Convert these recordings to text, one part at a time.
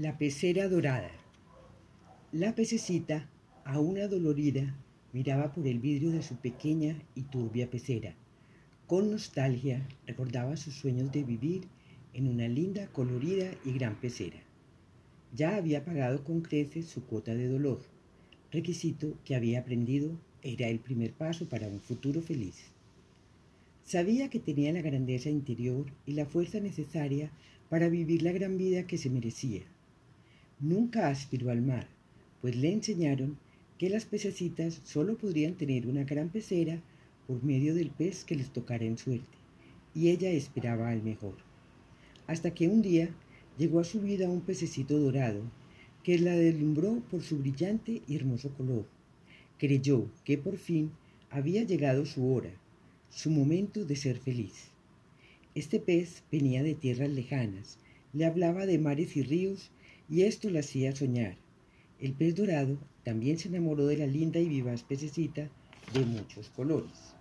La pecera dorada. La pececita, aún adolorida, miraba por el vidrio de su pequeña y turbia pecera. Con nostalgia recordaba sus sueños de vivir en una linda, colorida y gran pecera. Ya había pagado con creces su cuota de dolor, requisito que había aprendido era el primer paso para un futuro feliz. Sabía que tenía la grandeza interior y la fuerza necesaria para vivir la gran vida que se merecía Nunca aspiró al mar, pues le enseñaron que las pececitas solo podrían tener una gran pecera por medio del pez que les tocara en suerte, y ella esperaba al mejor. Hasta que un día llegó a su vida un pececito dorado, que la deslumbró por su brillante y hermoso color. Creyó que por fin había llegado su hora, su momento de ser feliz. Este pez venía de tierras lejanas, le hablaba de mares y ríos y esto le hacía soñar. El pez dorado también se enamoró de la linda y vivaz pececita de muchos colores,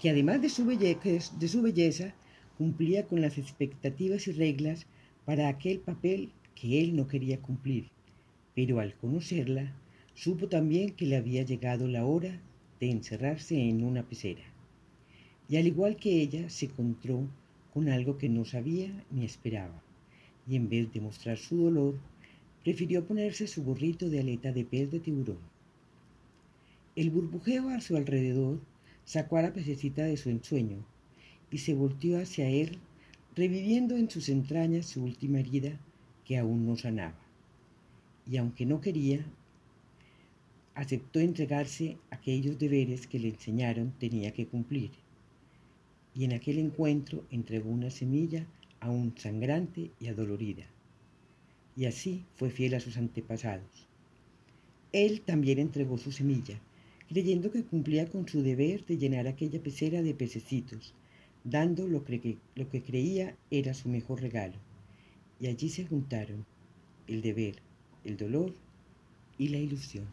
que además de su, belleza, de su belleza cumplía con las expectativas y reglas para aquel papel que él no quería cumplir, pero al conocerla, supo también que le había llegado la hora de encerrarse en una pecera. Y al igual que ella, se encontró con algo que no sabía ni esperaba y en vez de mostrar su dolor, prefirió ponerse su gorrito de aleta de pez de tiburón. El burbujeo a su alrededor sacó a la pececita de su ensueño y se volteó hacia él, reviviendo en sus entrañas su última herida que aún no sanaba. Y aunque no quería, aceptó entregarse a aquellos deberes que le enseñaron tenía que cumplir. Y en aquel encuentro entregó una semilla aún sangrante y adolorida. Y así fue fiel a sus antepasados. Él también entregó su semilla, creyendo que cumplía con su deber de llenar aquella pecera de pececitos, dando lo que, lo que creía era su mejor regalo. Y allí se juntaron el deber, el dolor y la ilusión.